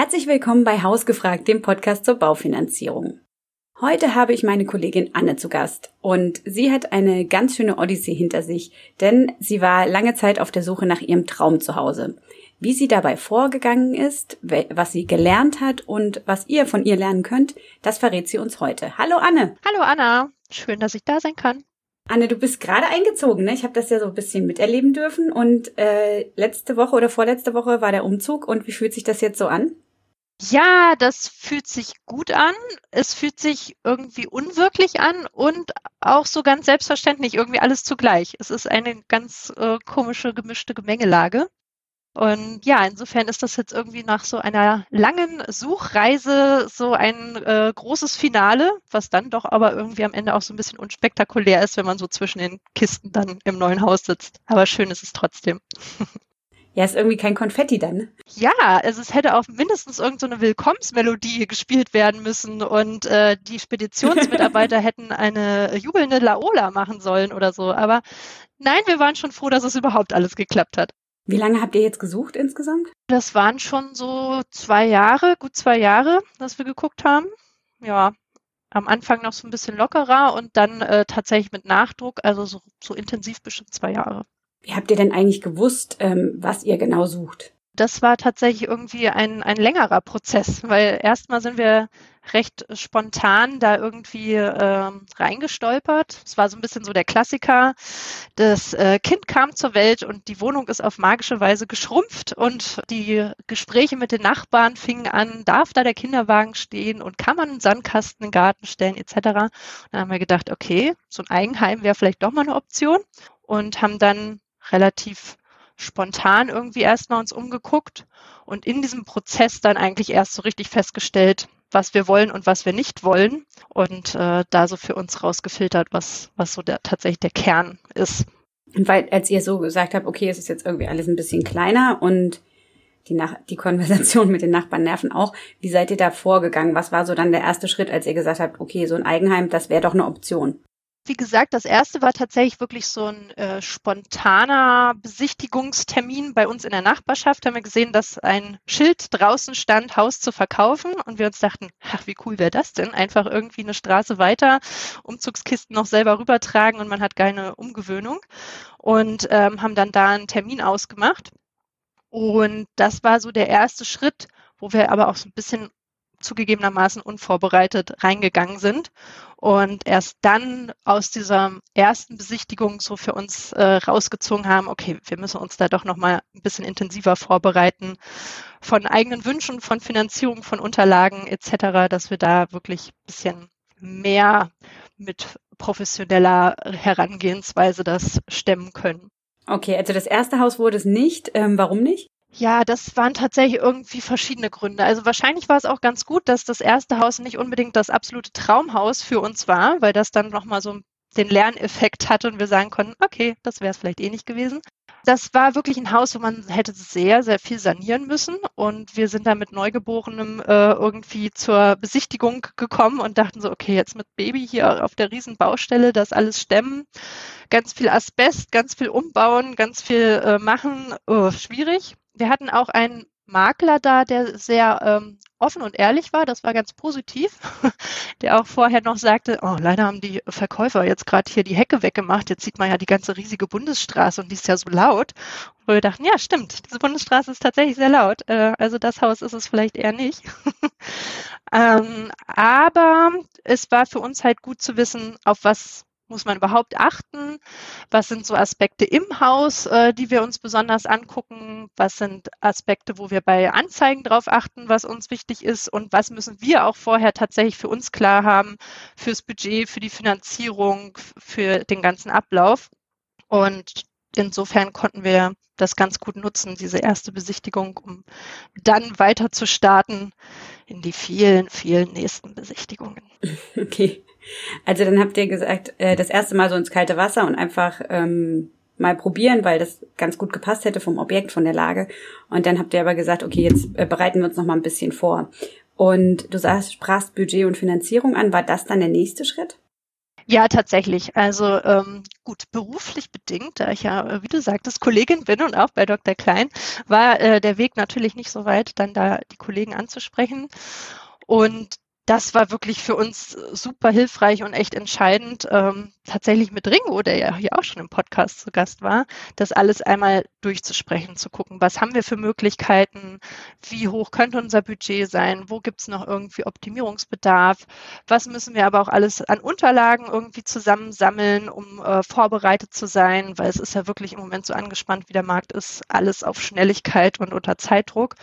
Herzlich willkommen bei Hausgefragt, dem Podcast zur Baufinanzierung. Heute habe ich meine Kollegin Anne zu Gast und sie hat eine ganz schöne Odyssee hinter sich, denn sie war lange Zeit auf der Suche nach ihrem Traum zu Hause. Wie sie dabei vorgegangen ist, was sie gelernt hat und was ihr von ihr lernen könnt, das verrät sie uns heute. Hallo Anne. Hallo Anna. Schön, dass ich da sein kann. Anne, du bist gerade eingezogen, ne? Ich habe das ja so ein bisschen miterleben dürfen und äh, letzte Woche oder vorletzte Woche war der Umzug und wie fühlt sich das jetzt so an? Ja, das fühlt sich gut an. Es fühlt sich irgendwie unwirklich an und auch so ganz selbstverständlich irgendwie alles zugleich. Es ist eine ganz äh, komische, gemischte Gemengelage. Und ja, insofern ist das jetzt irgendwie nach so einer langen Suchreise so ein äh, großes Finale, was dann doch aber irgendwie am Ende auch so ein bisschen unspektakulär ist, wenn man so zwischen den Kisten dann im neuen Haus sitzt. Aber schön ist es trotzdem. Ja, ist irgendwie kein Konfetti dann. Ja, also es hätte auch mindestens irgendeine so Willkommensmelodie gespielt werden müssen und äh, die Speditionsmitarbeiter hätten eine jubelnde Laola machen sollen oder so. Aber nein, wir waren schon froh, dass es überhaupt alles geklappt hat. Wie lange habt ihr jetzt gesucht insgesamt? Das waren schon so zwei Jahre, gut zwei Jahre, dass wir geguckt haben. Ja, am Anfang noch so ein bisschen lockerer und dann äh, tatsächlich mit Nachdruck, also so, so intensiv bestimmt zwei Jahre. Wie habt ihr denn eigentlich gewusst, ähm, was ihr genau sucht? Das war tatsächlich irgendwie ein, ein längerer Prozess, weil erstmal sind wir recht spontan da irgendwie äh, reingestolpert. Es war so ein bisschen so der Klassiker. Das äh, Kind kam zur Welt und die Wohnung ist auf magische Weise geschrumpft und die Gespräche mit den Nachbarn fingen an, darf da der Kinderwagen stehen und kann man einen Sandkasten in den Garten stellen etc. Und dann haben wir gedacht, okay, so ein Eigenheim wäre vielleicht doch mal eine Option und haben dann relativ spontan irgendwie erstmal uns umgeguckt und in diesem Prozess dann eigentlich erst so richtig festgestellt, was wir wollen und was wir nicht wollen und äh, da so für uns rausgefiltert, was, was so der, tatsächlich der Kern ist. Und weil, als ihr so gesagt habt, okay, es ist jetzt irgendwie alles ein bisschen kleiner und die, Nach die Konversation mit den Nachbarn nerven auch, wie seid ihr da vorgegangen? Was war so dann der erste Schritt, als ihr gesagt habt, okay, so ein Eigenheim, das wäre doch eine Option? Wie gesagt, das erste war tatsächlich wirklich so ein äh, spontaner Besichtigungstermin bei uns in der Nachbarschaft. Da haben wir gesehen, dass ein Schild draußen stand, Haus zu verkaufen. Und wir uns dachten, ach, wie cool wäre das denn? Einfach irgendwie eine Straße weiter, Umzugskisten noch selber rübertragen und man hat keine Umgewöhnung. Und ähm, haben dann da einen Termin ausgemacht. Und das war so der erste Schritt, wo wir aber auch so ein bisschen zugegebenermaßen unvorbereitet reingegangen sind und erst dann aus dieser ersten Besichtigung so für uns äh, rausgezogen haben, okay, wir müssen uns da doch noch mal ein bisschen intensiver vorbereiten von eigenen Wünschen, von Finanzierung, von Unterlagen etc., dass wir da wirklich ein bisschen mehr mit professioneller Herangehensweise das stemmen können. Okay, also das erste Haus wurde es nicht. Ähm, warum nicht? Ja, das waren tatsächlich irgendwie verschiedene Gründe. Also wahrscheinlich war es auch ganz gut, dass das erste Haus nicht unbedingt das absolute Traumhaus für uns war, weil das dann nochmal so den Lerneffekt hatte und wir sagen konnten, okay, das wäre es vielleicht eh nicht gewesen. Das war wirklich ein Haus, wo man hätte sehr, sehr viel sanieren müssen. Und wir sind da mit Neugeborenem äh, irgendwie zur Besichtigung gekommen und dachten so, okay, jetzt mit Baby hier auf der riesen Baustelle das alles stemmen. Ganz viel Asbest, ganz viel umbauen, ganz viel äh, machen, oh, schwierig wir hatten auch einen Makler da, der sehr ähm, offen und ehrlich war. Das war ganz positiv. Der auch vorher noch sagte, oh, leider haben die Verkäufer jetzt gerade hier die Hecke weggemacht. Jetzt sieht man ja die ganze riesige Bundesstraße und die ist ja so laut. Und wir dachten, ja, stimmt, diese Bundesstraße ist tatsächlich sehr laut. Äh, also das Haus ist es vielleicht eher nicht. ähm, aber es war für uns halt gut zu wissen, auf was muss man überhaupt achten? Was sind so Aspekte im Haus, äh, die wir uns besonders angucken? Was sind Aspekte, wo wir bei Anzeigen drauf achten, was uns wichtig ist? Und was müssen wir auch vorher tatsächlich für uns klar haben, fürs Budget, für die Finanzierung, für den ganzen Ablauf? Und insofern konnten wir das ganz gut nutzen, diese erste Besichtigung, um dann weiter zu starten in die vielen, vielen nächsten Besichtigungen. Okay. Also dann habt ihr gesagt, äh, das erste Mal so ins kalte Wasser und einfach ähm, mal probieren, weil das ganz gut gepasst hätte vom Objekt, von der Lage. Und dann habt ihr aber gesagt, okay, jetzt äh, bereiten wir uns noch mal ein bisschen vor. Und du sagst, sprachst Budget und Finanzierung an. War das dann der nächste Schritt? Ja, tatsächlich. Also ähm, gut, beruflich bedingt, da ich ja, äh, wie du sagtest, Kollegin bin und auch bei Dr. Klein, war äh, der Weg natürlich nicht so weit, dann da die Kollegen anzusprechen. Und das war wirklich für uns super hilfreich und echt entscheidend, ähm, tatsächlich mit Ringo, der ja hier auch schon im Podcast zu Gast war, das alles einmal durchzusprechen, zu gucken, was haben wir für Möglichkeiten, wie hoch könnte unser Budget sein, wo gibt es noch irgendwie Optimierungsbedarf, was müssen wir aber auch alles an Unterlagen irgendwie zusammensammeln, um äh, vorbereitet zu sein, weil es ist ja wirklich im Moment so angespannt, wie der Markt ist, alles auf Schnelligkeit und unter Zeitdruck.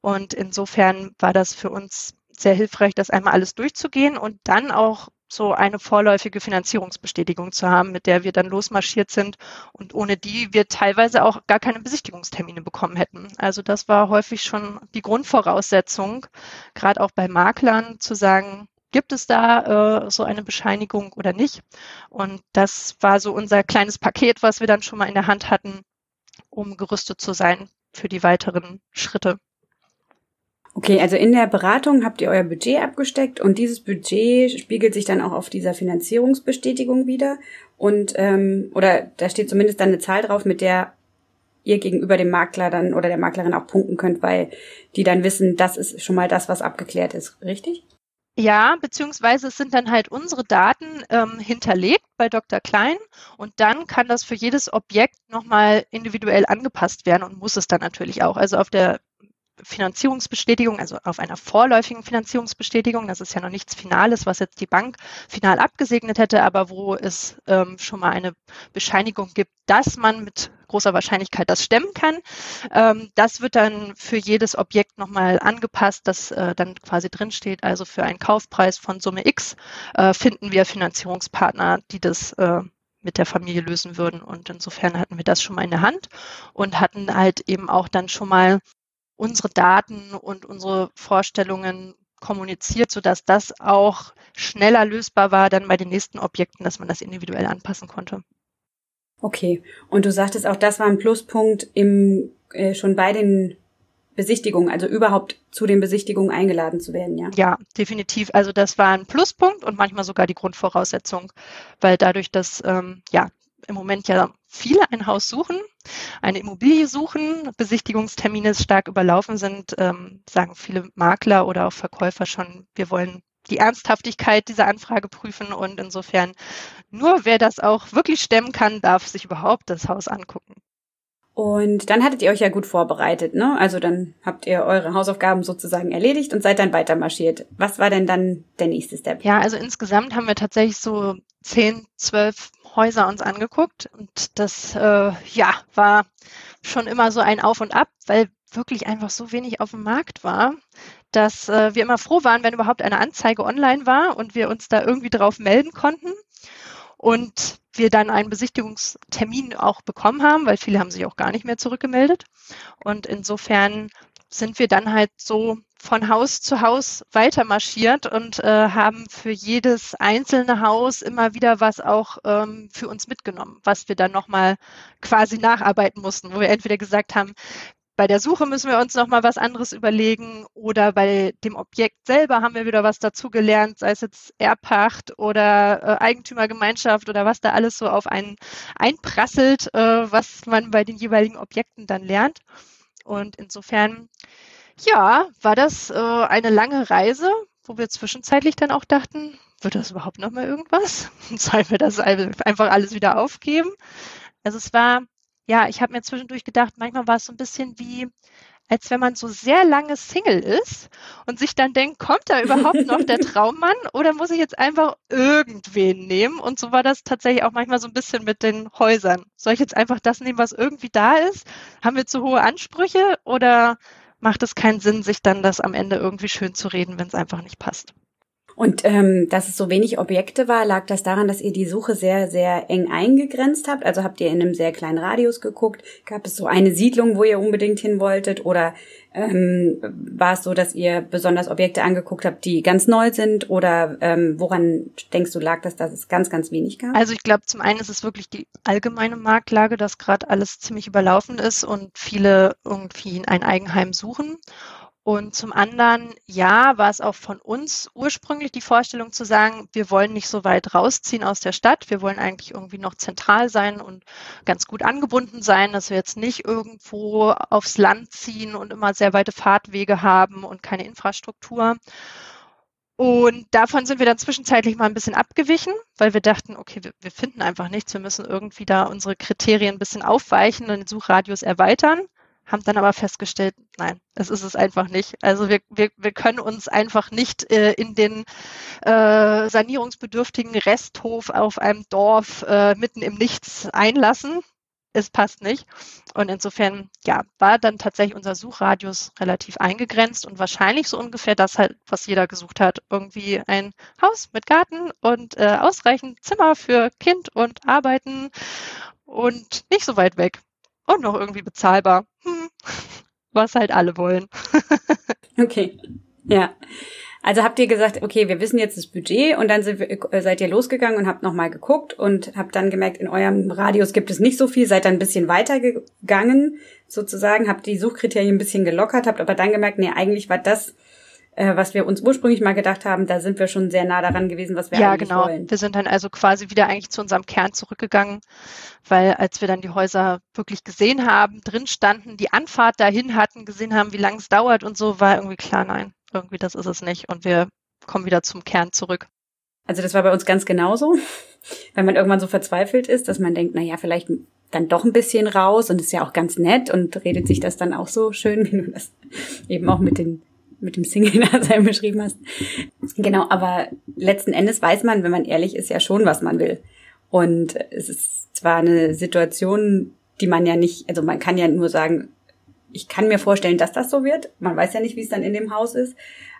Und insofern war das für uns sehr hilfreich, das einmal alles durchzugehen und dann auch so eine vorläufige Finanzierungsbestätigung zu haben, mit der wir dann losmarschiert sind und ohne die wir teilweise auch gar keine Besichtigungstermine bekommen hätten. Also das war häufig schon die Grundvoraussetzung, gerade auch bei Maklern zu sagen, gibt es da äh, so eine Bescheinigung oder nicht? Und das war so unser kleines Paket, was wir dann schon mal in der Hand hatten, um gerüstet zu sein für die weiteren Schritte. Okay, also in der Beratung habt ihr euer Budget abgesteckt und dieses Budget spiegelt sich dann auch auf dieser Finanzierungsbestätigung wieder. Und ähm, oder da steht zumindest dann eine Zahl drauf, mit der ihr gegenüber dem Makler dann oder der Maklerin auch punkten könnt, weil die dann wissen, das ist schon mal das, was abgeklärt ist, richtig? Ja, beziehungsweise es sind dann halt unsere Daten ähm, hinterlegt bei Dr. Klein und dann kann das für jedes Objekt nochmal individuell angepasst werden und muss es dann natürlich auch. Also auf der Finanzierungsbestätigung, also auf einer vorläufigen Finanzierungsbestätigung. Das ist ja noch nichts Finales, was jetzt die Bank final abgesegnet hätte, aber wo es ähm, schon mal eine Bescheinigung gibt, dass man mit großer Wahrscheinlichkeit das stemmen kann. Ähm, das wird dann für jedes Objekt nochmal angepasst, das äh, dann quasi drinsteht. Also für einen Kaufpreis von Summe X äh, finden wir Finanzierungspartner, die das äh, mit der Familie lösen würden. Und insofern hatten wir das schon mal in der Hand und hatten halt eben auch dann schon mal unsere Daten und unsere Vorstellungen kommuniziert, sodass das auch schneller lösbar war dann bei den nächsten Objekten, dass man das individuell anpassen konnte. Okay. Und du sagtest auch, das war ein Pluspunkt im äh, schon bei den Besichtigungen, also überhaupt zu den Besichtigungen eingeladen zu werden, ja? Ja, definitiv. Also das war ein Pluspunkt und manchmal sogar die Grundvoraussetzung, weil dadurch, dass ähm, ja im Moment ja viele ein Haus suchen, eine Immobilie suchen, Besichtigungstermine stark überlaufen sind, ähm, sagen viele Makler oder auch Verkäufer schon, wir wollen die Ernsthaftigkeit dieser Anfrage prüfen und insofern nur wer das auch wirklich stemmen kann, darf sich überhaupt das Haus angucken. Und dann hattet ihr euch ja gut vorbereitet, ne? Also dann habt ihr eure Hausaufgaben sozusagen erledigt und seid dann weiter marschiert. Was war denn dann der nächste Step? Ja, also insgesamt haben wir tatsächlich so zehn, zwölf Häuser uns angeguckt. Und das äh, ja war schon immer so ein Auf und Ab, weil wirklich einfach so wenig auf dem Markt war, dass äh, wir immer froh waren, wenn überhaupt eine Anzeige online war und wir uns da irgendwie drauf melden konnten und wir dann einen Besichtigungstermin auch bekommen haben, weil viele haben sich auch gar nicht mehr zurückgemeldet. Und insofern sind wir dann halt so von Haus zu Haus weiter marschiert und äh, haben für jedes einzelne Haus immer wieder was auch ähm, für uns mitgenommen, was wir dann nochmal quasi nacharbeiten mussten, wo wir entweder gesagt haben, bei der Suche müssen wir uns nochmal was anderes überlegen oder bei dem Objekt selber haben wir wieder was dazugelernt, sei es jetzt Erbpacht oder äh, Eigentümergemeinschaft oder was da alles so auf einen einprasselt, äh, was man bei den jeweiligen Objekten dann lernt. Und insofern ja, war das äh, eine lange Reise, wo wir zwischenzeitlich dann auch dachten, wird das überhaupt noch mal irgendwas? Sollen wir das einfach alles wieder aufgeben? Also es war, ja, ich habe mir zwischendurch gedacht, manchmal war es so ein bisschen wie, als wenn man so sehr lange Single ist und sich dann denkt, kommt da überhaupt noch der Traummann oder muss ich jetzt einfach irgendwen nehmen? Und so war das tatsächlich auch manchmal so ein bisschen mit den Häusern. Soll ich jetzt einfach das nehmen, was irgendwie da ist? Haben wir zu hohe Ansprüche oder macht es keinen Sinn, sich dann das am Ende irgendwie schön zu reden, wenn es einfach nicht passt. Und ähm, dass es so wenig Objekte war, lag das daran, dass ihr die Suche sehr, sehr eng eingegrenzt habt? Also habt ihr in einem sehr kleinen Radius geguckt? Gab es so eine Siedlung, wo ihr unbedingt hin wolltet? Oder ähm, war es so, dass ihr besonders Objekte angeguckt habt, die ganz neu sind? Oder ähm, woran denkst du, lag das, dass es ganz, ganz wenig gab? Also ich glaube, zum einen ist es wirklich die allgemeine Marktlage, dass gerade alles ziemlich überlaufen ist und viele irgendwie ein Eigenheim suchen. Und zum anderen, ja, war es auch von uns ursprünglich die Vorstellung zu sagen, wir wollen nicht so weit rausziehen aus der Stadt. Wir wollen eigentlich irgendwie noch zentral sein und ganz gut angebunden sein, dass wir jetzt nicht irgendwo aufs Land ziehen und immer sehr weite Fahrtwege haben und keine Infrastruktur. Und davon sind wir dann zwischenzeitlich mal ein bisschen abgewichen, weil wir dachten, okay, wir, wir finden einfach nichts. Wir müssen irgendwie da unsere Kriterien ein bisschen aufweichen und den Suchradius erweitern haben dann aber festgestellt, nein, das ist es einfach nicht. Also wir, wir, wir können uns einfach nicht äh, in den äh, sanierungsbedürftigen Resthof auf einem Dorf äh, mitten im Nichts einlassen. Es passt nicht. Und insofern, ja, war dann tatsächlich unser Suchradius relativ eingegrenzt und wahrscheinlich so ungefähr das halt, was jeder gesucht hat. Irgendwie ein Haus mit Garten und äh, ausreichend Zimmer für Kind und Arbeiten und nicht so weit weg und noch irgendwie bezahlbar. Hm. Was halt alle wollen. okay. Ja. Also habt ihr gesagt, okay, wir wissen jetzt das Budget und dann wir, seid ihr losgegangen und habt nochmal geguckt und habt dann gemerkt, in eurem Radius gibt es nicht so viel, seid dann ein bisschen weitergegangen sozusagen, habt die Suchkriterien ein bisschen gelockert, habt aber dann gemerkt, nee, eigentlich war das äh, was wir uns ursprünglich mal gedacht haben, da sind wir schon sehr nah daran gewesen, was wir ja, eigentlich genau. wollen. Ja, genau. Wir sind dann also quasi wieder eigentlich zu unserem Kern zurückgegangen, weil als wir dann die Häuser wirklich gesehen haben, drin standen, die Anfahrt dahin hatten, gesehen haben, wie lange es dauert und so, war irgendwie klar, nein, irgendwie das ist es nicht. Und wir kommen wieder zum Kern zurück. Also das war bei uns ganz genauso, weil man irgendwann so verzweifelt ist, dass man denkt, na ja, vielleicht dann doch ein bisschen raus und ist ja auch ganz nett und redet sich das dann auch so schön, wie du das eben auch mit den mit dem Single-Dasein beschrieben hast. Genau, aber letzten Endes weiß man, wenn man ehrlich ist, ja schon, was man will. Und es ist zwar eine Situation, die man ja nicht, also man kann ja nur sagen, ich kann mir vorstellen, dass das so wird. Man weiß ja nicht, wie es dann in dem Haus ist.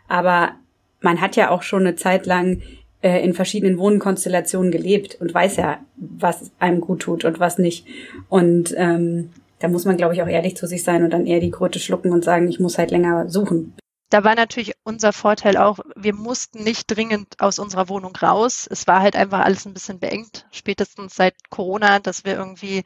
Aber man hat ja auch schon eine Zeit lang äh, in verschiedenen Wohnkonstellationen gelebt und weiß ja, was einem gut tut und was nicht. Und ähm, da muss man, glaube ich, auch ehrlich zu sich sein und dann eher die Kröte schlucken und sagen, ich muss halt länger suchen da war natürlich unser Vorteil auch, wir mussten nicht dringend aus unserer Wohnung raus. Es war halt einfach alles ein bisschen beengt, spätestens seit Corona, dass wir irgendwie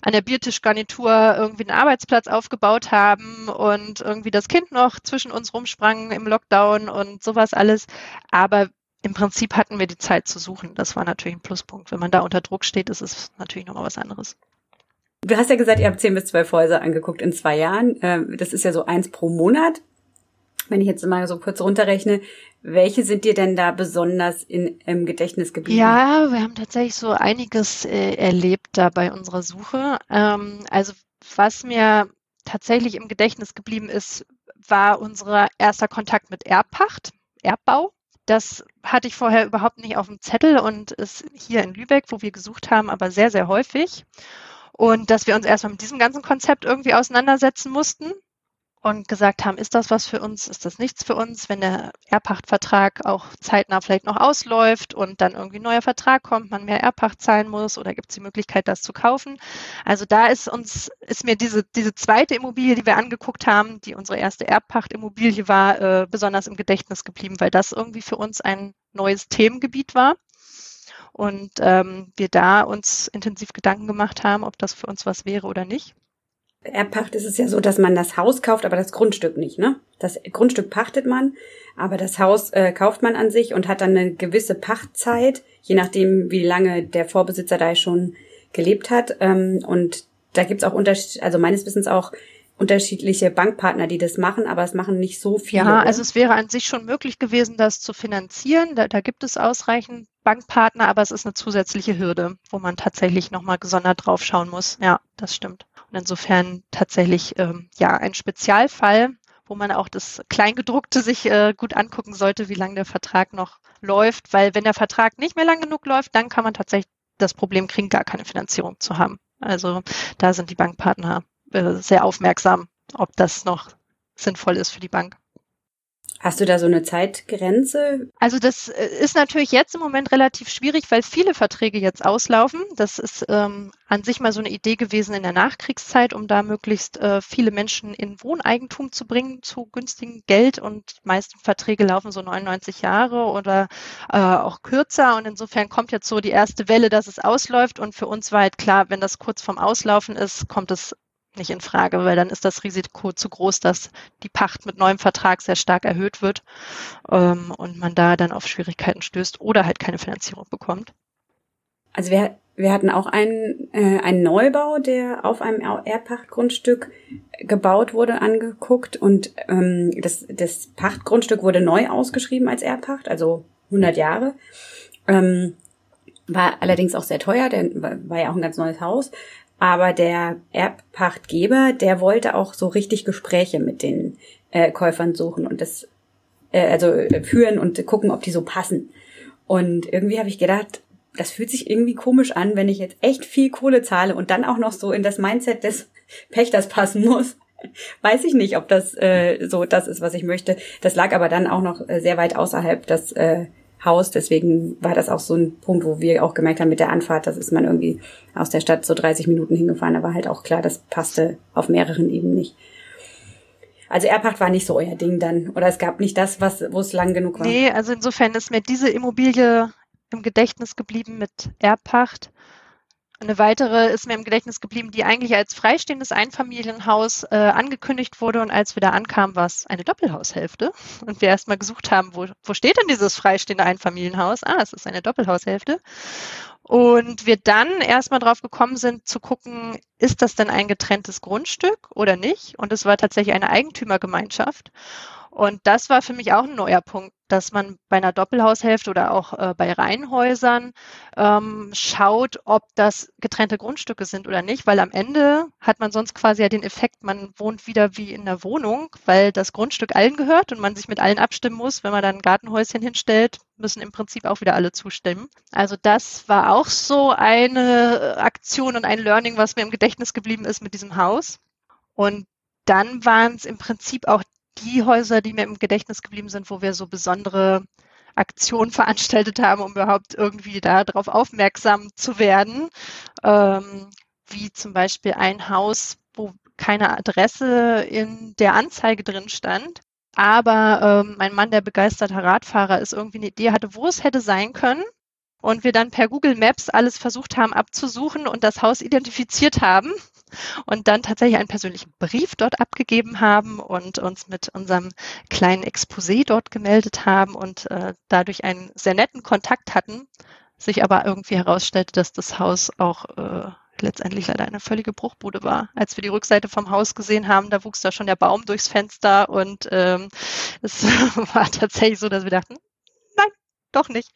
an der Biertischgarnitur irgendwie einen Arbeitsplatz aufgebaut haben und irgendwie das Kind noch zwischen uns rumsprang im Lockdown und sowas alles. Aber im Prinzip hatten wir die Zeit zu suchen. Das war natürlich ein Pluspunkt. Wenn man da unter Druck steht, ist es natürlich nochmal was anderes. Du hast ja gesagt, ihr habt zehn bis zwölf Häuser angeguckt in zwei Jahren. Ähm, das ist ja so eins pro Monat wenn ich jetzt mal so kurz runterrechne, welche sind dir denn da besonders in, im Gedächtnis geblieben? Ja, wir haben tatsächlich so einiges äh, erlebt da bei unserer Suche. Ähm, also was mir tatsächlich im Gedächtnis geblieben ist, war unser erster Kontakt mit Erbpacht, Erbbau. Das hatte ich vorher überhaupt nicht auf dem Zettel und ist hier in Lübeck, wo wir gesucht haben, aber sehr, sehr häufig. Und dass wir uns erstmal mit diesem ganzen Konzept irgendwie auseinandersetzen mussten und gesagt haben, ist das was für uns, ist das nichts für uns, wenn der Erbpachtvertrag auch zeitnah vielleicht noch ausläuft und dann irgendwie ein neuer Vertrag kommt, man mehr Erbpacht zahlen muss oder gibt es die Möglichkeit, das zu kaufen. Also da ist uns, ist mir diese, diese zweite Immobilie, die wir angeguckt haben, die unsere erste Erbpachtimmobilie war, äh, besonders im Gedächtnis geblieben, weil das irgendwie für uns ein neues Themengebiet war und ähm, wir da uns intensiv Gedanken gemacht haben, ob das für uns was wäre oder nicht. Erbpacht ist es ja so, dass man das Haus kauft, aber das Grundstück nicht, ne? Das Grundstück pachtet man, aber das Haus äh, kauft man an sich und hat dann eine gewisse Pachtzeit, je nachdem, wie lange der Vorbesitzer da schon gelebt hat. Ähm, und da gibt's auch Unterschied, also meines Wissens auch unterschiedliche Bankpartner, die das machen, aber es machen nicht so viele. Ja, also es wäre an sich schon möglich gewesen, das zu finanzieren. Da, da gibt es ausreichend Bankpartner, aber es ist eine zusätzliche Hürde, wo man tatsächlich nochmal gesondert drauf schauen muss. Ja, das stimmt. Und insofern tatsächlich ähm, ja ein Spezialfall, wo man auch das Kleingedruckte sich äh, gut angucken sollte, wie lange der Vertrag noch läuft. Weil wenn der Vertrag nicht mehr lang genug läuft, dann kann man tatsächlich das Problem kriegen, gar keine Finanzierung zu haben. Also da sind die Bankpartner äh, sehr aufmerksam, ob das noch sinnvoll ist für die Bank. Hast du da so eine Zeitgrenze? Also das äh, ist natürlich jetzt im Moment relativ schwierig, weil viele Verträge jetzt auslaufen. Das ist ähm, an sich mal so eine Idee gewesen in der Nachkriegszeit, um da möglichst äh, viele Menschen in Wohneigentum zu bringen zu günstigem Geld. Und die meisten Verträge laufen so 99 Jahre oder äh, auch kürzer. Und insofern kommt jetzt so die erste Welle, dass es ausläuft. Und für uns war halt klar, wenn das kurz vorm Auslaufen ist, kommt es nicht in Frage, weil dann ist das Risiko zu groß, dass die Pacht mit neuem Vertrag sehr stark erhöht wird ähm, und man da dann auf Schwierigkeiten stößt oder halt keine Finanzierung bekommt. Also wir, wir hatten auch einen, äh, einen Neubau, der auf einem Erdpachtgrundstück gebaut wurde, angeguckt und ähm, das, das Pachtgrundstück wurde neu ausgeschrieben als Erdpacht, also 100 Jahre. Ähm, war allerdings auch sehr teuer, denn war ja auch ein ganz neues Haus. Aber der Erbpachtgeber, der wollte auch so richtig Gespräche mit den äh, Käufern suchen und das äh, also äh, führen und gucken, ob die so passen. Und irgendwie habe ich gedacht, das fühlt sich irgendwie komisch an, wenn ich jetzt echt viel Kohle zahle und dann auch noch so in das Mindset des Pächters passen muss. Weiß ich nicht, ob das äh, so das ist, was ich möchte. Das lag aber dann auch noch äh, sehr weit außerhalb des äh, Haus. Deswegen war das auch so ein Punkt, wo wir auch gemerkt haben mit der Anfahrt, das ist man irgendwie aus der Stadt so 30 Minuten hingefahren. War halt auch klar, das passte auf mehreren Ebenen nicht. Also Erbpacht war nicht so euer Ding dann. Oder es gab nicht das, was, wo es lang genug war. Nee, also insofern ist mir diese Immobilie im Gedächtnis geblieben mit Erbpacht. Eine weitere ist mir im Gedächtnis geblieben, die eigentlich als freistehendes Einfamilienhaus äh, angekündigt wurde und als wir da ankamen, war es eine Doppelhaushälfte und wir erstmal gesucht haben, wo, wo steht denn dieses freistehende Einfamilienhaus? Ah, es ist eine Doppelhaushälfte. Und wir dann erstmal drauf gekommen sind zu gucken, ist das denn ein getrenntes Grundstück oder nicht? Und es war tatsächlich eine Eigentümergemeinschaft. Und das war für mich auch ein neuer Punkt, dass man bei einer Doppelhaushälfte oder auch äh, bei Reihenhäusern ähm, schaut, ob das getrennte Grundstücke sind oder nicht, weil am Ende hat man sonst quasi ja den Effekt, man wohnt wieder wie in der Wohnung, weil das Grundstück allen gehört und man sich mit allen abstimmen muss. Wenn man dann ein Gartenhäuschen hinstellt, müssen im Prinzip auch wieder alle zustimmen. Also das war auch so eine Aktion und ein Learning, was mir im Gedächtnis geblieben ist mit diesem Haus. Und dann waren es im Prinzip auch die Häuser, die mir im Gedächtnis geblieben sind, wo wir so besondere Aktionen veranstaltet haben, um überhaupt irgendwie darauf aufmerksam zu werden. Ähm, wie zum Beispiel ein Haus, wo keine Adresse in der Anzeige drin stand. Aber ähm, mein Mann, der begeisterter Radfahrer ist, irgendwie eine Idee hatte, wo es hätte sein können und wir dann per Google Maps alles versucht haben abzusuchen und das Haus identifiziert haben und dann tatsächlich einen persönlichen Brief dort abgegeben haben und uns mit unserem kleinen Exposé dort gemeldet haben und äh, dadurch einen sehr netten Kontakt hatten, sich aber irgendwie herausstellte, dass das Haus auch äh, letztendlich leider eine völlige Bruchbude war. Als wir die Rückseite vom Haus gesehen haben, da wuchs da schon der Baum durchs Fenster und ähm, es war tatsächlich so, dass wir dachten, nein, doch nicht.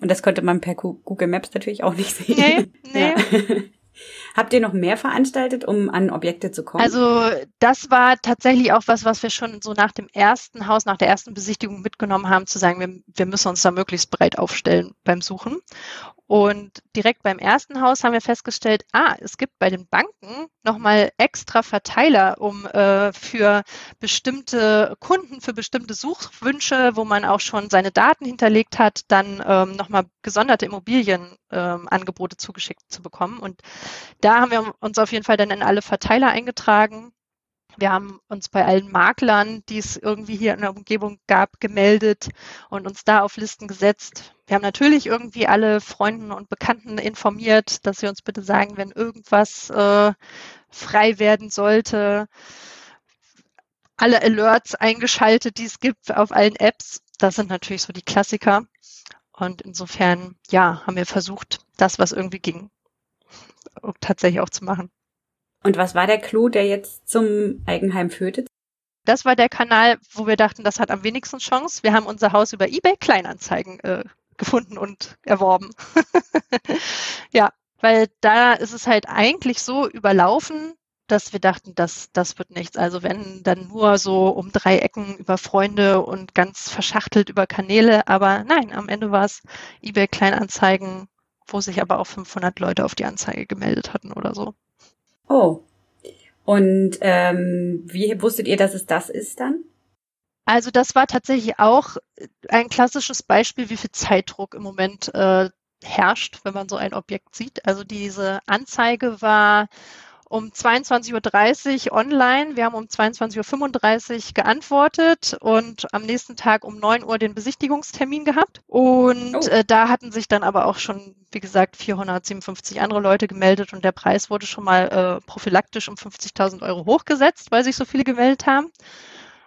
Und das konnte man per Google Maps natürlich auch nicht sehen. Nee, nee. Ja. Habt ihr noch mehr veranstaltet, um an Objekte zu kommen? Also das war tatsächlich auch was, was wir schon so nach dem ersten Haus, nach der ersten Besichtigung mitgenommen haben, zu sagen, wir, wir müssen uns da möglichst breit aufstellen beim Suchen. Und direkt beim ersten Haus haben wir festgestellt, ah, es gibt bei den Banken nochmal extra Verteiler, um äh, für bestimmte Kunden, für bestimmte Suchwünsche, wo man auch schon seine Daten hinterlegt hat, dann ähm, nochmal gesonderte Immobilienangebote ähm, zugeschickt zu bekommen. Und da haben wir uns auf jeden Fall dann in alle Verteiler eingetragen wir haben uns bei allen Maklern, die es irgendwie hier in der Umgebung gab, gemeldet und uns da auf Listen gesetzt. Wir haben natürlich irgendwie alle Freunden und Bekannten informiert, dass sie uns bitte sagen, wenn irgendwas äh, frei werden sollte. Alle Alerts eingeschaltet, die es gibt auf allen Apps. Das sind natürlich so die Klassiker. Und insofern, ja, haben wir versucht, das, was irgendwie ging, tatsächlich auch zu machen. Und was war der Clou, der jetzt zum Eigenheim führte? Das war der Kanal, wo wir dachten, das hat am wenigsten Chance. Wir haben unser Haus über eBay Kleinanzeigen äh, gefunden und erworben. ja, weil da ist es halt eigentlich so überlaufen, dass wir dachten, das, das wird nichts. Also wenn dann nur so um drei Ecken über Freunde und ganz verschachtelt über Kanäle. Aber nein, am Ende war es eBay Kleinanzeigen, wo sich aber auch 500 Leute auf die Anzeige gemeldet hatten oder so. Oh. Und ähm, wie wusstet ihr, dass es das ist dann? Also das war tatsächlich auch ein klassisches Beispiel, wie viel Zeitdruck im Moment äh, herrscht, wenn man so ein Objekt sieht. Also diese Anzeige war um 22.30 Uhr online. Wir haben um 22.35 Uhr geantwortet und am nächsten Tag um 9 Uhr den Besichtigungstermin gehabt. Und oh. äh, da hatten sich dann aber auch schon, wie gesagt, 457 andere Leute gemeldet und der Preis wurde schon mal äh, prophylaktisch um 50.000 Euro hochgesetzt, weil sich so viele gemeldet haben.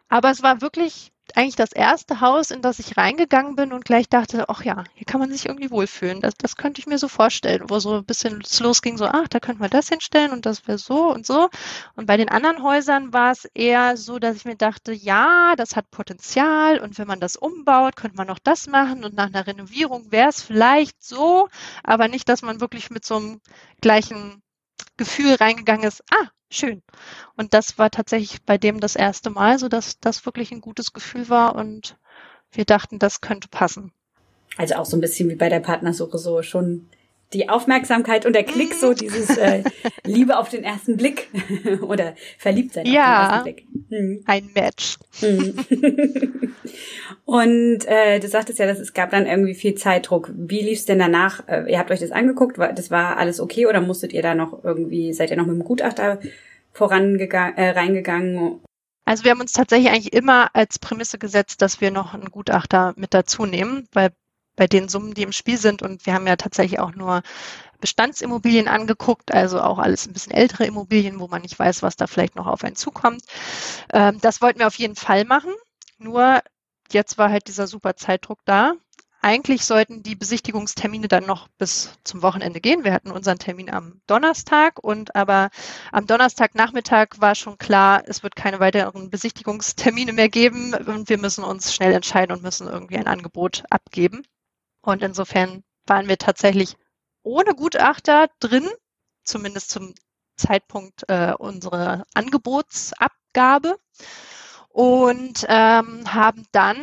Aber es war wirklich eigentlich das erste Haus, in das ich reingegangen bin und gleich dachte, ach ja, hier kann man sich irgendwie wohlfühlen. Das, das könnte ich mir so vorstellen, wo so ein bisschen losging, so, ach, da könnte man das hinstellen und das wäre so und so. Und bei den anderen Häusern war es eher so, dass ich mir dachte, ja, das hat Potenzial und wenn man das umbaut, könnte man noch das machen und nach einer Renovierung wäre es vielleicht so, aber nicht, dass man wirklich mit so einem gleichen Gefühl reingegangen ist, ah, schön. Und das war tatsächlich bei dem das erste Mal, so dass das wirklich ein gutes Gefühl war und wir dachten, das könnte passen. Also auch so ein bisschen wie bei der Partnersuche so schon die Aufmerksamkeit und der Klick, so mhm. dieses äh, Liebe auf den ersten Blick oder Verliebtsein ja, auf den ersten Blick. Hm. Ein Match. Hm. und äh, du sagtest ja, dass es gab dann irgendwie viel Zeitdruck. Wie lief es denn danach? Äh, ihr habt euch das angeguckt, das war alles okay oder musstet ihr da noch irgendwie, seid ihr noch mit dem Gutachter vorangegangen, äh, reingegangen? Also wir haben uns tatsächlich eigentlich immer als Prämisse gesetzt, dass wir noch einen Gutachter mit dazu nehmen, weil bei den Summen, die im Spiel sind. Und wir haben ja tatsächlich auch nur Bestandsimmobilien angeguckt, also auch alles ein bisschen ältere Immobilien, wo man nicht weiß, was da vielleicht noch auf einen zukommt. Ähm, das wollten wir auf jeden Fall machen. Nur jetzt war halt dieser super Zeitdruck da. Eigentlich sollten die Besichtigungstermine dann noch bis zum Wochenende gehen. Wir hatten unseren Termin am Donnerstag und aber am Donnerstagnachmittag war schon klar, es wird keine weiteren Besichtigungstermine mehr geben und wir müssen uns schnell entscheiden und müssen irgendwie ein Angebot abgeben. Und insofern waren wir tatsächlich ohne Gutachter drin, zumindest zum Zeitpunkt äh, unserer Angebotsabgabe und ähm, haben dann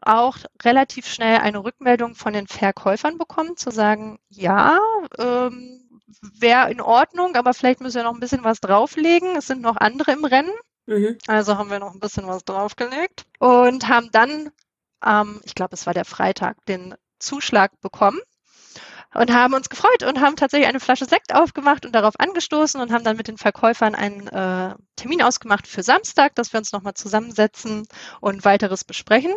auch relativ schnell eine Rückmeldung von den Verkäufern bekommen, zu sagen, ja, ähm, wäre in Ordnung, aber vielleicht müssen wir noch ein bisschen was drauflegen. Es sind noch andere im Rennen. Mhm. Also haben wir noch ein bisschen was draufgelegt und haben dann ähm, ich glaube, es war der Freitag, den Zuschlag bekommen und haben uns gefreut und haben tatsächlich eine Flasche Sekt aufgemacht und darauf angestoßen und haben dann mit den Verkäufern einen äh, Termin ausgemacht für Samstag, dass wir uns nochmal zusammensetzen und weiteres besprechen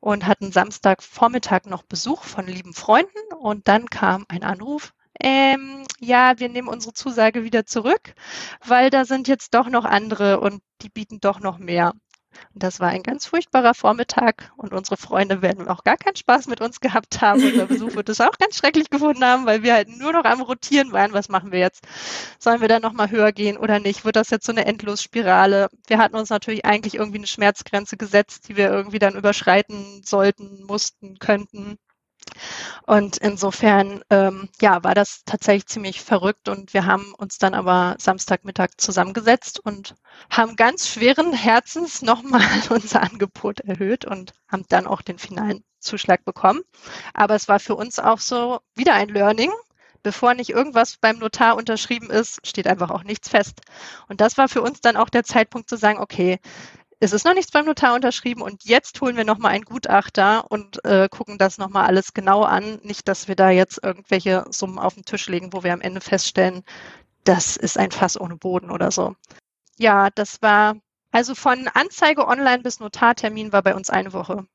und hatten Samstagvormittag noch Besuch von lieben Freunden und dann kam ein Anruf. Ähm, ja, wir nehmen unsere Zusage wieder zurück, weil da sind jetzt doch noch andere und die bieten doch noch mehr. Und das war ein ganz furchtbarer Vormittag und unsere Freunde werden auch gar keinen Spaß mit uns gehabt haben. Unser Besuch wird es auch ganz schrecklich gefunden haben, weil wir halt nur noch am Rotieren waren. Was machen wir jetzt? Sollen wir da nochmal höher gehen oder nicht? Wird das jetzt so eine Endlosspirale? Wir hatten uns natürlich eigentlich irgendwie eine Schmerzgrenze gesetzt, die wir irgendwie dann überschreiten sollten, mussten, könnten. Und insofern, ähm, ja, war das tatsächlich ziemlich verrückt und wir haben uns dann aber Samstagmittag zusammengesetzt und haben ganz schweren Herzens nochmal unser Angebot erhöht und haben dann auch den finalen Zuschlag bekommen. Aber es war für uns auch so wieder ein Learning. Bevor nicht irgendwas beim Notar unterschrieben ist, steht einfach auch nichts fest. Und das war für uns dann auch der Zeitpunkt zu sagen, okay, es ist noch nichts beim Notar unterschrieben und jetzt holen wir nochmal einen Gutachter und äh, gucken das nochmal alles genau an. Nicht, dass wir da jetzt irgendwelche Summen auf den Tisch legen, wo wir am Ende feststellen, das ist ein Fass ohne Boden oder so. Ja, das war, also von Anzeige online bis Notartermin war bei uns eine Woche.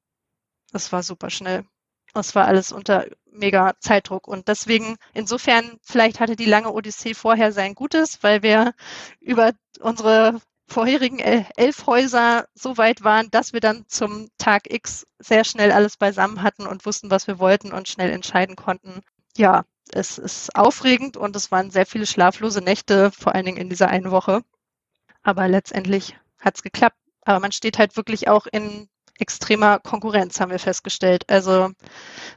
Das war super schnell. Das war alles unter mega Zeitdruck. Und deswegen, insofern, vielleicht hatte die lange Odyssee vorher sein Gutes, weil wir über unsere vorherigen elf Häuser so weit waren, dass wir dann zum Tag X sehr schnell alles beisammen hatten und wussten, was wir wollten und schnell entscheiden konnten. Ja, es ist aufregend und es waren sehr viele schlaflose Nächte, vor allen Dingen in dieser einen Woche. Aber letztendlich hat es geklappt. Aber man steht halt wirklich auch in extremer Konkurrenz, haben wir festgestellt. Also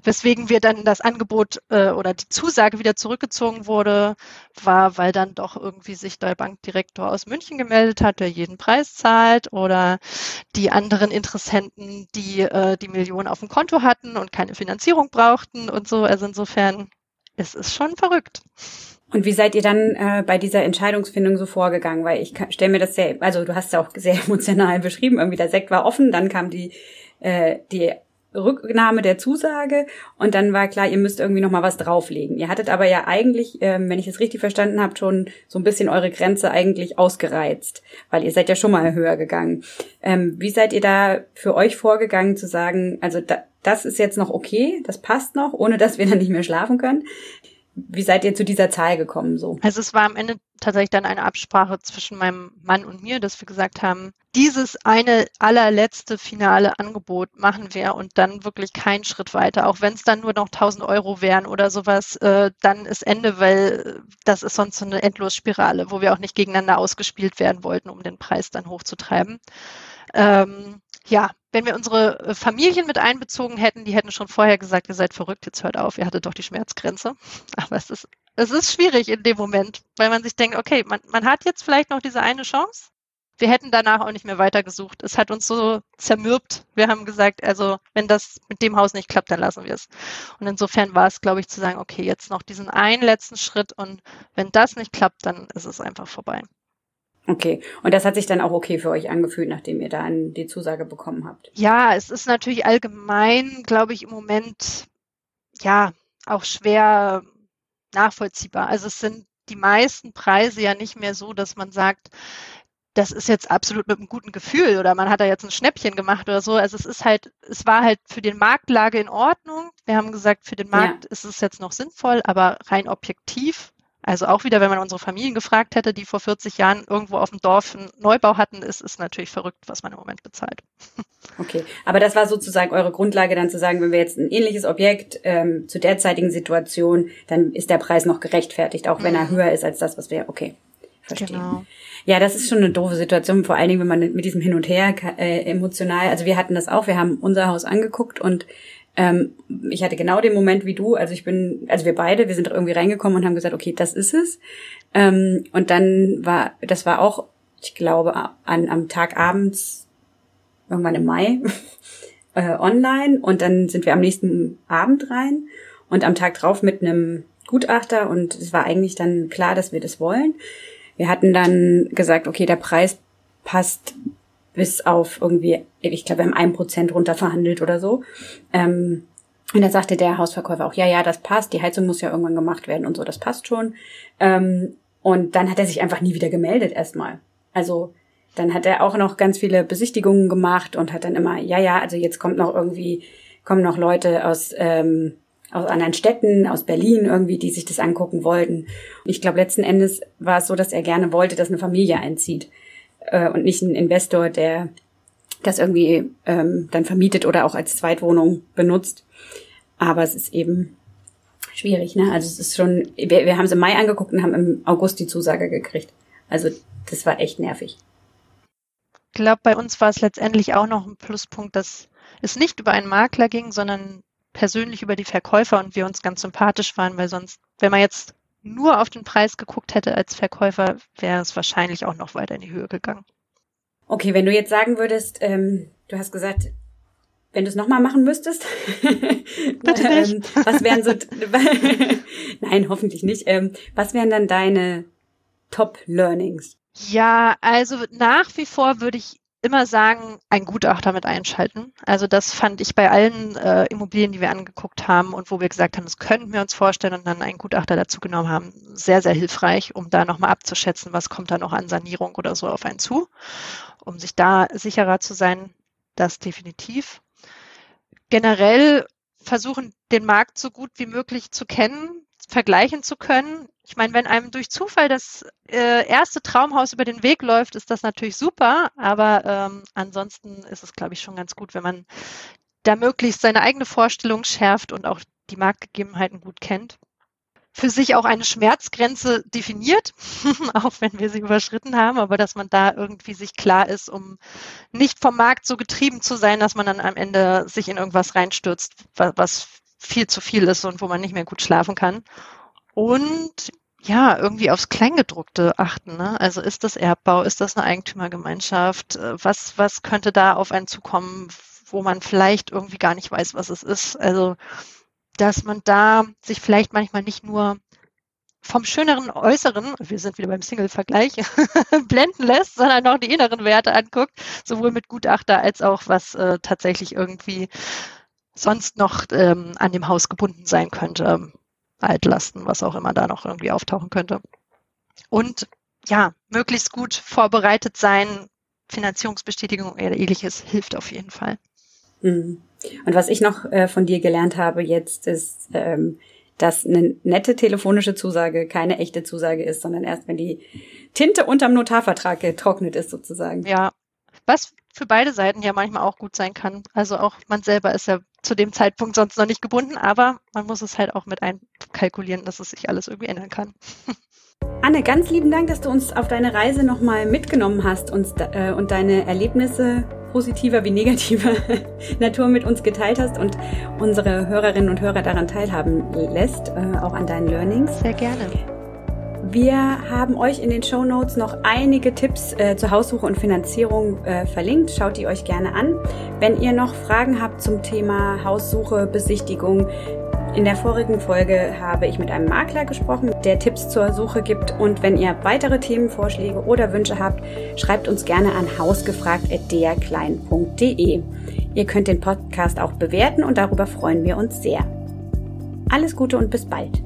weswegen wir dann das Angebot äh, oder die Zusage wieder zurückgezogen wurde, war, weil dann doch irgendwie sich der Bankdirektor aus München gemeldet hat, der jeden Preis zahlt oder die anderen Interessenten, die äh, die Millionen auf dem Konto hatten und keine Finanzierung brauchten und so. Also insofern, es ist schon verrückt. Und wie seid ihr dann äh, bei dieser Entscheidungsfindung so vorgegangen? Weil ich stelle mir das sehr, also du hast ja auch sehr emotional beschrieben, irgendwie der Sekt war offen, dann kam die, äh, die Rücknahme der Zusage und dann war klar, ihr müsst irgendwie noch mal was drauflegen. Ihr hattet aber ja eigentlich, ähm, wenn ich es richtig verstanden habe, schon so ein bisschen eure Grenze eigentlich ausgereizt, weil ihr seid ja schon mal höher gegangen. Ähm, wie seid ihr da für euch vorgegangen zu sagen, also da, das ist jetzt noch okay, das passt noch, ohne dass wir dann nicht mehr schlafen können? Wie seid ihr zu dieser Zahl gekommen so? Also es war am Ende tatsächlich dann eine Absprache zwischen meinem Mann und mir, dass wir gesagt haben, dieses eine allerletzte finale Angebot machen wir und dann wirklich keinen Schritt weiter, auch wenn es dann nur noch 1000 Euro wären oder sowas, äh, dann ist Ende, weil das ist sonst so eine Endlosspirale, wo wir auch nicht gegeneinander ausgespielt werden wollten, um den Preis dann hochzutreiben. Ähm, ja, wenn wir unsere äh, Familien mit einbezogen hätten, die hätten schon vorher gesagt, ihr seid verrückt, jetzt hört auf, ihr hattet doch die Schmerzgrenze. Aber es ist, es ist schwierig in dem Moment, weil man sich denkt, okay, man, man hat jetzt vielleicht noch diese eine Chance. Wir hätten danach auch nicht mehr weitergesucht. Es hat uns so zermürbt. Wir haben gesagt, also wenn das mit dem Haus nicht klappt, dann lassen wir es. Und insofern war es, glaube ich, zu sagen, okay, jetzt noch diesen einen letzten Schritt und wenn das nicht klappt, dann ist es einfach vorbei. Okay. Und das hat sich dann auch okay für euch angefühlt, nachdem ihr da die Zusage bekommen habt? Ja, es ist natürlich allgemein, glaube ich, im Moment, ja, auch schwer nachvollziehbar. Also es sind die meisten Preise ja nicht mehr so, dass man sagt, das ist jetzt absolut mit einem guten Gefühl oder man hat da jetzt ein Schnäppchen gemacht oder so. Also es ist halt, es war halt für den Marktlage in Ordnung. Wir haben gesagt, für den Markt ja. ist es jetzt noch sinnvoll, aber rein objektiv also auch wieder, wenn man unsere Familien gefragt hätte, die vor 40 Jahren irgendwo auf dem Dorf einen Neubau hatten, ist es natürlich verrückt, was man im Moment bezahlt. Okay, aber das war sozusagen eure Grundlage, dann zu sagen, wenn wir jetzt ein ähnliches Objekt ähm, zu derzeitigen Situation, dann ist der Preis noch gerechtfertigt, auch wenn er mhm. höher ist als das, was wir. Okay, verstehe. Genau. Ja, das ist schon eine doofe Situation, vor allen Dingen, wenn man mit diesem Hin und Her äh, emotional, also wir hatten das auch, wir haben unser Haus angeguckt und ähm, ich hatte genau den Moment wie du, also ich bin, also wir beide, wir sind irgendwie reingekommen und haben gesagt, okay, das ist es. Ähm, und dann war, das war auch, ich glaube, an, am Tag abends, irgendwann im Mai, äh, online und dann sind wir am nächsten Abend rein und am Tag drauf mit einem Gutachter und es war eigentlich dann klar, dass wir das wollen. Wir hatten dann gesagt, okay, der Preis passt bis auf irgendwie, ich glaube, wir haben ein Prozent runter verhandelt oder so. Ähm, und da sagte der Hausverkäufer auch, ja, ja, das passt, die Heizung muss ja irgendwann gemacht werden und so, das passt schon. Ähm, und dann hat er sich einfach nie wieder gemeldet erstmal. Also dann hat er auch noch ganz viele Besichtigungen gemacht und hat dann immer, ja, ja, also jetzt kommt noch irgendwie, kommen noch Leute aus, ähm, aus anderen Städten, aus Berlin irgendwie, die sich das angucken wollten. Ich glaube, letzten Endes war es so, dass er gerne wollte, dass eine Familie einzieht äh, und nicht ein Investor, der das irgendwie ähm, dann vermietet oder auch als Zweitwohnung benutzt. Aber es ist eben schwierig, ne? Also es ist schon, wir, wir haben es im Mai angeguckt und haben im August die Zusage gekriegt. Also das war echt nervig. Ich glaube, bei uns war es letztendlich auch noch ein Pluspunkt, dass es nicht über einen Makler ging, sondern persönlich über die Verkäufer und wir uns ganz sympathisch waren, weil sonst, wenn man jetzt nur auf den Preis geguckt hätte als Verkäufer, wäre es wahrscheinlich auch noch weiter in die Höhe gegangen. Okay, wenn du jetzt sagen würdest, ähm, du hast gesagt, wenn du es nochmal machen müsstest, ähm, was wären so, nein, hoffentlich nicht, ähm, was wären dann deine Top-Learnings? Ja, also nach wie vor würde ich immer sagen, ein Gutachter mit einschalten. Also das fand ich bei allen äh, Immobilien, die wir angeguckt haben und wo wir gesagt haben, das könnten wir uns vorstellen und dann einen Gutachter dazu genommen haben, sehr, sehr hilfreich, um da nochmal abzuschätzen, was kommt da noch an Sanierung oder so auf einen zu. Um sich da sicherer zu sein, das definitiv. Generell versuchen, den Markt so gut wie möglich zu kennen, vergleichen zu können. Ich meine, wenn einem durch Zufall das äh, erste Traumhaus über den Weg läuft, ist das natürlich super, aber ähm, ansonsten ist es, glaube ich, schon ganz gut, wenn man da möglichst seine eigene Vorstellung schärft und auch die Marktgegebenheiten gut kennt. Für sich auch eine Schmerzgrenze definiert, auch wenn wir sie überschritten haben, aber dass man da irgendwie sich klar ist, um nicht vom Markt so getrieben zu sein, dass man dann am Ende sich in irgendwas reinstürzt, was viel zu viel ist und wo man nicht mehr gut schlafen kann. Und ja, irgendwie aufs Kleingedruckte achten. Ne? Also ist das Erbbau, ist das eine Eigentümergemeinschaft? Äh, was, was könnte da auf einen zukommen, wo man vielleicht irgendwie gar nicht weiß, was es ist? Also, dass man da sich vielleicht manchmal nicht nur vom schöneren Äußeren, wir sind wieder beim Single-Vergleich, blenden lässt, sondern auch die inneren Werte anguckt, sowohl mit Gutachter als auch was äh, tatsächlich irgendwie sonst noch ähm, an dem Haus gebunden sein könnte. Altlasten, was auch immer da noch irgendwie auftauchen könnte. Und ja, möglichst gut vorbereitet sein, Finanzierungsbestätigung oder ähnliches hilft auf jeden Fall. Mhm. Und was ich noch äh, von dir gelernt habe jetzt ist, ähm, dass eine nette telefonische Zusage keine echte Zusage ist, sondern erst wenn die Tinte unterm Notarvertrag getrocknet ist sozusagen. Ja, was für beide Seiten ja manchmal auch gut sein kann. Also auch man selber ist ja zu dem Zeitpunkt sonst noch nicht gebunden, aber man muss es halt auch mit einkalkulieren, dass es sich alles irgendwie ändern kann. Anne, ganz lieben Dank, dass du uns auf deine Reise nochmal mitgenommen hast und, äh, und deine Erlebnisse positiver wie negativer Natur mit uns geteilt hast und unsere Hörerinnen und Hörer daran teilhaben lässt, äh, auch an deinen Learnings. Sehr gerne. Wir haben euch in den Show Notes noch einige Tipps äh, zur Haussuche und Finanzierung äh, verlinkt. Schaut die euch gerne an. Wenn ihr noch Fragen habt zum Thema Haussuche, Besichtigung, in der vorigen Folge habe ich mit einem Makler gesprochen, der Tipps zur Suche gibt. Und wenn ihr weitere Themenvorschläge oder Wünsche habt, schreibt uns gerne an hausgefragt.derklein.de. Ihr könnt den Podcast auch bewerten und darüber freuen wir uns sehr. Alles Gute und bis bald.